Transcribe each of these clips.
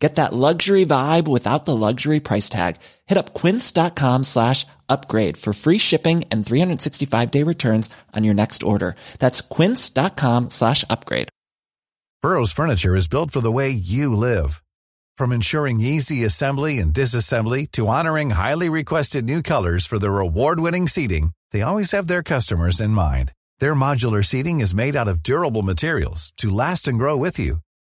Get that luxury vibe without the luxury price tag. Hit up quince.com slash upgrade for free shipping and 365 day returns on your next order. That's quince.com slash upgrade. Burrow's furniture is built for the way you live. From ensuring easy assembly and disassembly to honoring highly requested new colors for their award-winning seating, they always have their customers in mind. Their modular seating is made out of durable materials to last and grow with you.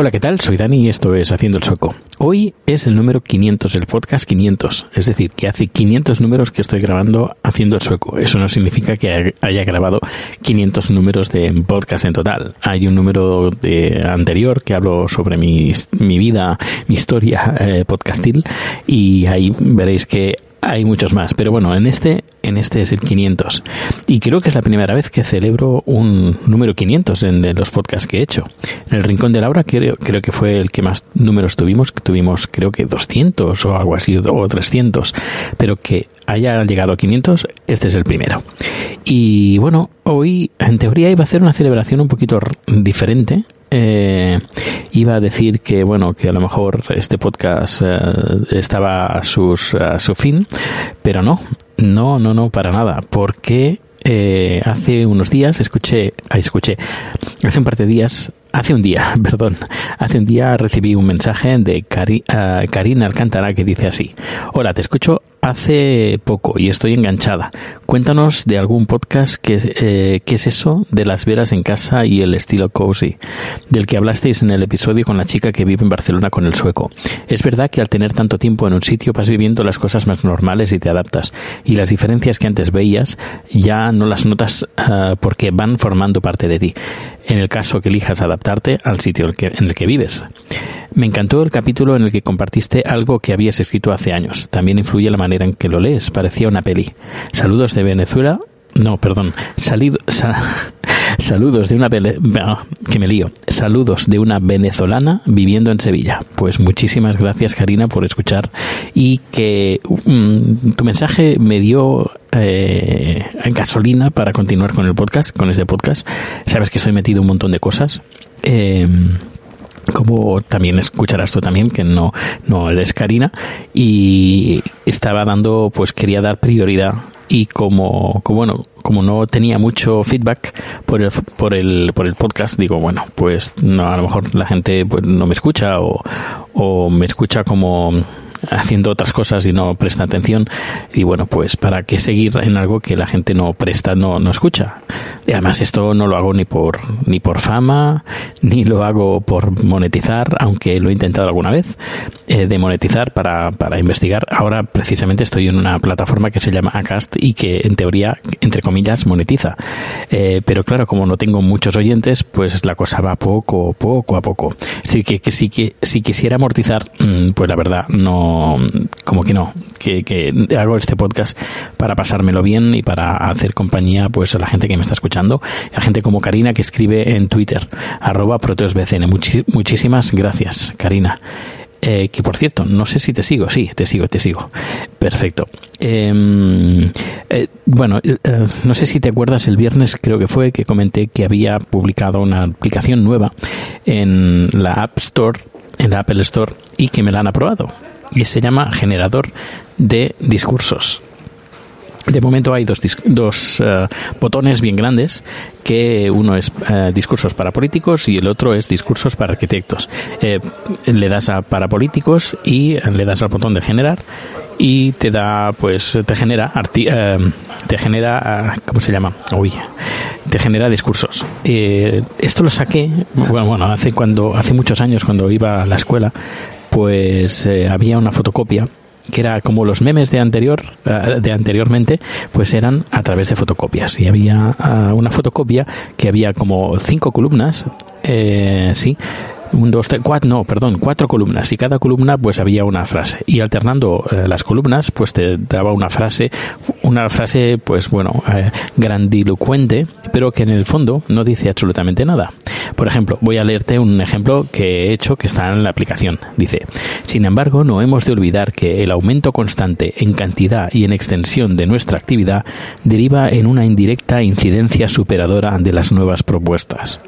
Hola, ¿qué tal? Soy Dani y esto es Haciendo el Sueco. Hoy es el número 500, el podcast 500. Es decir, que hace 500 números que estoy grabando Haciendo el Sueco. Eso no significa que haya grabado 500 números de podcast en total. Hay un número de anterior que hablo sobre mi, mi vida, mi historia eh, podcastil y ahí veréis que hay muchos más, pero bueno, en este, en este es el 500. Y creo que es la primera vez que celebro un número 500 en de los podcasts que he hecho. En el Rincón de Laura creo, creo que fue el que más números tuvimos, tuvimos creo que 200 o algo así, o 300, pero que haya llegado a 500, este es el primero. Y bueno, hoy en teoría iba a hacer una celebración un poquito diferente, eh, iba a decir que bueno que a lo mejor este podcast eh, estaba a, sus, a su fin pero no no no no para nada. Porque eh, hace unos días escuché escuché hace un par de días Hace un día, perdón, hace un día recibí un mensaje de Cari, uh, Karina Alcántara que dice así: Hola, te escucho hace poco y estoy enganchada. Cuéntanos de algún podcast que, eh, ¿qué es eso de las veras en casa y el estilo cozy, del que hablasteis en el episodio con la chica que vive en Barcelona con el sueco. Es verdad que al tener tanto tiempo en un sitio vas viviendo las cosas más normales y te adaptas, y las diferencias que antes veías ya no las notas uh, porque van formando parte de ti en el caso que elijas adaptarte al sitio en el que vives. Me encantó el capítulo en el que compartiste algo que habías escrito hace años. También influye la manera en que lo lees. Parecía una peli. Saludos de Venezuela. No, perdón. Salido, saludos de una que me lío. Saludos de una venezolana viviendo en Sevilla. Pues muchísimas gracias Karina por escuchar y que mm, tu mensaje me dio eh, gasolina para continuar con el podcast, con este podcast. Sabes que soy metido un montón de cosas. Eh, como también escucharás tú también, que no, no eres Karina, y estaba dando, pues quería dar prioridad y como, como, bueno, como no tenía mucho feedback por el, por el, por el podcast, digo, bueno, pues no, a lo mejor la gente pues, no me escucha o, o me escucha como haciendo otras cosas y no presta atención. Y bueno, pues para qué seguir en algo que la gente no presta, no, no escucha. Y además esto no lo hago ni por, ni por fama, ni lo hago por monetizar, aunque lo he intentado alguna vez, eh, de monetizar para, para investigar. Ahora precisamente estoy en una plataforma que se llama Acast y que en teoría, entre comillas, monetiza. Eh, pero claro, como no tengo muchos oyentes, pues la cosa va poco, poco a poco. Así que, que, si, que si quisiera amortizar, mm, pues la verdad, no como que no, que, hago este podcast para pasármelo bien y para hacer compañía pues a la gente que me está escuchando, a gente como Karina que escribe en Twitter, arroba proteosbcn. muchísimas gracias, Karina. Eh, que por cierto, no sé si te sigo, sí, te sigo, te sigo. Perfecto. Em, eh, bueno, eh, no sé si te acuerdas, el viernes creo que fue que comenté que había publicado una aplicación nueva en la App Store, en la Apple Store, y que me la han aprobado y se llama generador de discursos. De momento hay dos, dos eh, botones bien grandes, que uno es eh, discursos para políticos y el otro es discursos para arquitectos. Eh, le das a para políticos y le das al botón de generar y te da, pues, te genera, arti- eh, te genera, ah, ¿cómo se llama? Uy, te genera discursos. Eh, esto lo saqué, bueno, bueno, hace cuando, hace muchos años cuando iba a la escuela, pues eh, había una fotocopia que era como los memes de anterior eh, de anteriormente pues eran a través de fotocopias. Y había ah, una fotocopia que había como cinco columnas eh, sí un, dos, tres, cuatro, no, perdón, cuatro columnas y cada columna pues había una frase y alternando eh, las columnas pues te daba una frase, una frase pues bueno, eh, grandilocuente, pero que en el fondo no dice absolutamente nada. Por ejemplo, voy a leerte un ejemplo que he hecho que está en la aplicación. Dice, sin embargo, no hemos de olvidar que el aumento constante en cantidad y en extensión de nuestra actividad deriva en una indirecta incidencia superadora de las nuevas propuestas.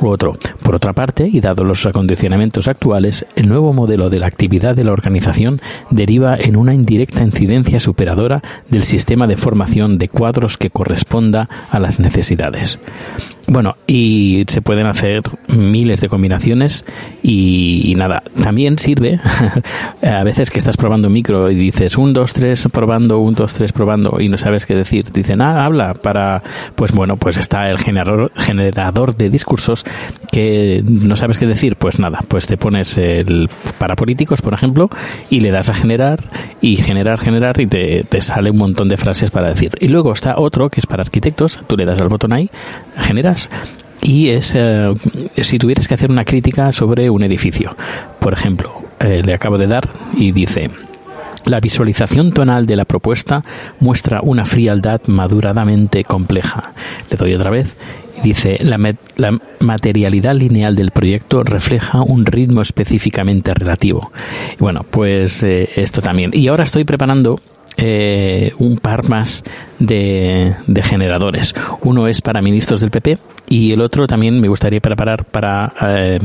Otro, por otra parte, y dado los acondicionamientos actuales, el nuevo modelo de la actividad de la organización deriva en una indirecta incidencia superadora del sistema de formación de cuadros que corresponda a las necesidades. Bueno, y se pueden hacer miles de combinaciones y, nada, también sirve a veces que estás probando micro y dices un, dos, tres, probando, un, dos, tres, probando y no sabes qué decir. Dicen, ah, habla para, pues bueno, pues está el generador, generador de discursos que no sabes qué decir, pues nada, pues te pones el para políticos, por ejemplo, y le das a generar y generar, generar y te, te sale un montón de frases para decir. Y luego está otro que es para arquitectos, tú le das al botón ahí, generas y es eh, si tuvieras que hacer una crítica sobre un edificio. Por ejemplo, eh, le acabo de dar y dice. La visualización tonal de la propuesta muestra una frialdad maduradamente compleja. Le doy otra vez. Dice, la, la materialidad lineal del proyecto refleja un ritmo específicamente relativo. Bueno, pues eh, esto también. Y ahora estoy preparando eh, un par más de generadores. Uno es para ministros del PP y el otro también me gustaría preparar para eh,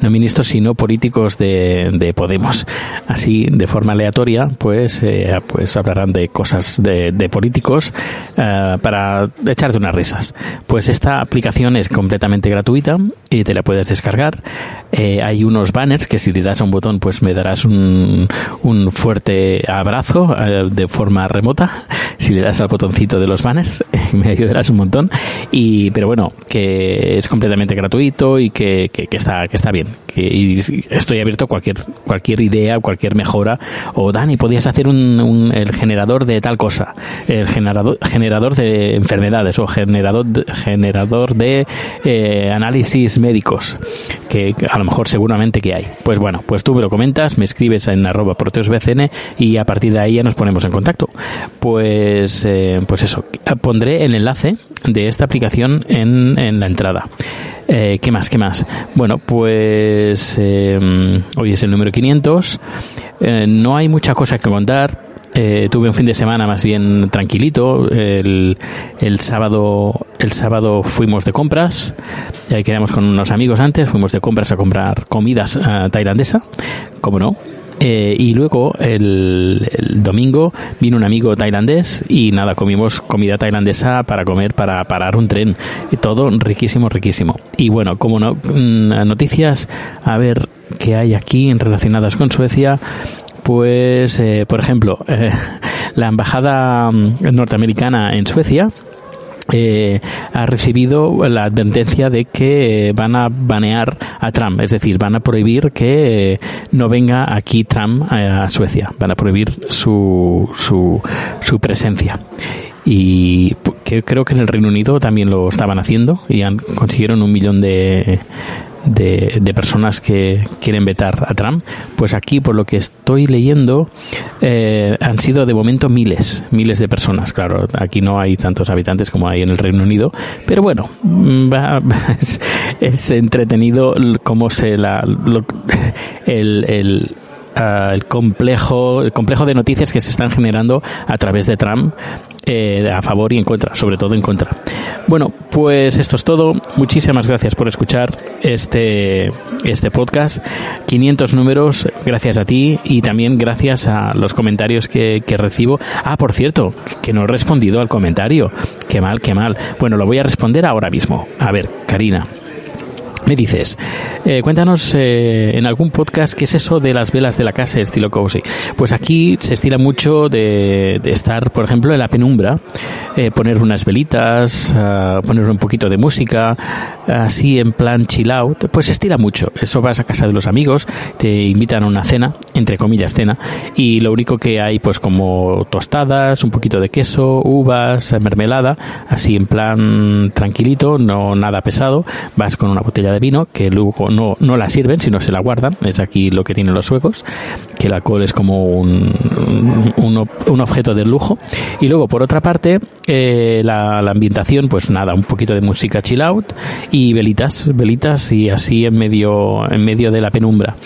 no ministros sino políticos de, de Podemos. Así, de forma aleatoria, pues, eh, pues hablarán de cosas de, de políticos eh, para echarte unas risas. Pues esta aplicación es completamente gratuita y te la puedes descargar. Eh, hay unos banners que si le das a un botón, pues me darás un, un fuerte abrazo eh, de forma remota. Si le das al botoncito de los banners, me ayudarás un montón. Y, pero bueno, que es completamente gratuito y que, que, que está, que está bien. Que, y estoy abierto a cualquier, cualquier idea, cualquier mejora. O Dani, podías hacer un, un- el generador de tal cosa. El generador, generador de enfermedades o generador, generador de eh, análisis médicos. Que a lo mejor seguramente que hay. Pues bueno, pues tú me lo comentas, me escribes en arroba proteosbcn y a partir de ahí ya nos ponemos en contacto. Pues, eh, pues eso, pondré el enlace de esta aplicación en, en la entrada. Eh, ¿Qué más? ¿Qué más? Bueno, pues eh, hoy es el número 500. Eh, no hay mucha cosa que contar. Eh, tuve un fin de semana más bien tranquilito. El, el sábado el sábado fuimos de compras. Ahí quedamos con unos amigos antes. Fuimos de compras a comprar comidas eh, tailandesa. Como no. Eh, y luego el, domingo vino un amigo tailandés y nada, comimos comida tailandesa para comer, para parar un tren. Y todo riquísimo, riquísimo. Y bueno, como no, mm, noticias, a ver qué hay aquí relacionadas con Suecia. Pues, eh, por ejemplo, eh, la embajada mm, norteamericana en Suecia eh, ha recibido la advertencia de que eh, van a banear a Trump, es decir, van a prohibir que eh, no venga aquí Trump eh, a Suecia, van a prohibir su, su, su presencia. Y que creo que en el Reino Unido también lo estaban haciendo y consiguieron un millón de, de, de personas que quieren vetar a Trump. Pues aquí, por lo que estoy leyendo, eh, han sido de momento miles, miles de personas. Claro, aquí no hay tantos habitantes como hay en el Reino Unido, pero bueno, mm, es, es entretenido cómo se la el, el ah, el complejo el complejo de noticias que se están generando a través de Trump eh, a favor y en contra, sobre todo en contra. Bueno, pues esto es todo. Muchísimas gracias por escuchar este, este podcast. 500 números, gracias a ti y también gracias a los comentarios que, que recibo. Ah, por cierto, que no he respondido al comentario. Qué mal, qué mal. Bueno, lo voy a responder ahora mismo. A ver, Karina, me dices, eh, cuéntanos eh, en algún podcast qué es eso de las velas de la casa estilo cozy. Pues aquí se estila mucho de, de estar, por ejemplo, en la penumbra, eh, poner unas velitas, ah, poner un poquito de música, así en plan chill out, pues se estila mucho. Eso vas a casa de los amigos, te invitan a una cena, entre comillas cena, y lo único que hay pues como tostadas, un poquito de queso, uvas, mermelada, así en plan tranquilito, no nada pesado, vas con una botella de vino que luego no, no la sirven, sino se la guardan, es aquí lo que tienen los suecos, que el alcohol es como un, un, un objeto de lujo. Y luego, por otra parte, eh, la, la ambientación, pues nada, un poquito de música chill out y velitas, velitas y así en medio, en medio de la penumbra.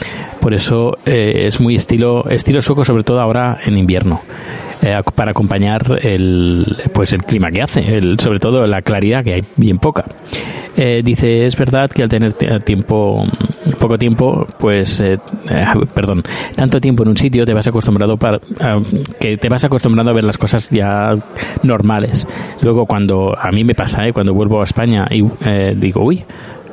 Por eso eh, es muy estilo, estilo sueco, sobre todo ahora en invierno. Eh, para acompañar el, pues el clima que hace, el, sobre todo la claridad que hay bien poca. Eh, dice, es verdad que al tener tiempo, poco tiempo, pues, eh, eh, perdón, tanto tiempo en un sitio te vas acostumbrado para, que te vas acostumbrando a ver las cosas ya normales. Luego cuando, a mí me pasa, eh, cuando vuelvo a España y eh, digo, uy,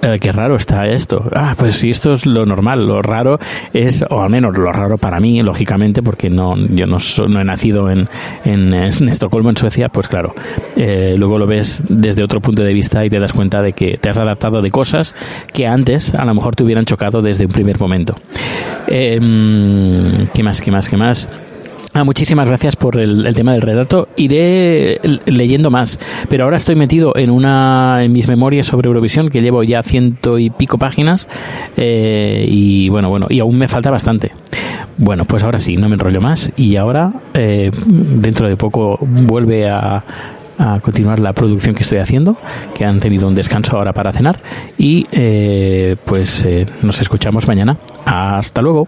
eh, qué raro está esto. Ah, pues si esto es lo normal, lo raro es, o al menos lo raro para mí, lógicamente, porque no, yo no, no he nacido en, en, Estocolmo, en Suecia, pues claro, eh, luego lo ves desde otro punto de vista y te das cuenta de que te has adaptado de cosas que antes a lo mejor te hubieran chocado desde un primer momento. Mm, ¿Qué más, qué más, qué más? Ah, muchísimas gracias por el, tema del relato. Iré leyendo más, pero ahora estoy metido en una en mis memorias sobre Eurovisión que llevo ya ciento y pico páginas eh, y bueno, bueno, y aún me falta bastante. Bueno, pues ahora sí, no me enrollo más y ahora eh, dentro de poco vuelve a a continuar la producción que estoy haciendo, que han tenido un descanso ahora para cenar y eh, pues eh, nos escuchamos mañana. Hasta luego.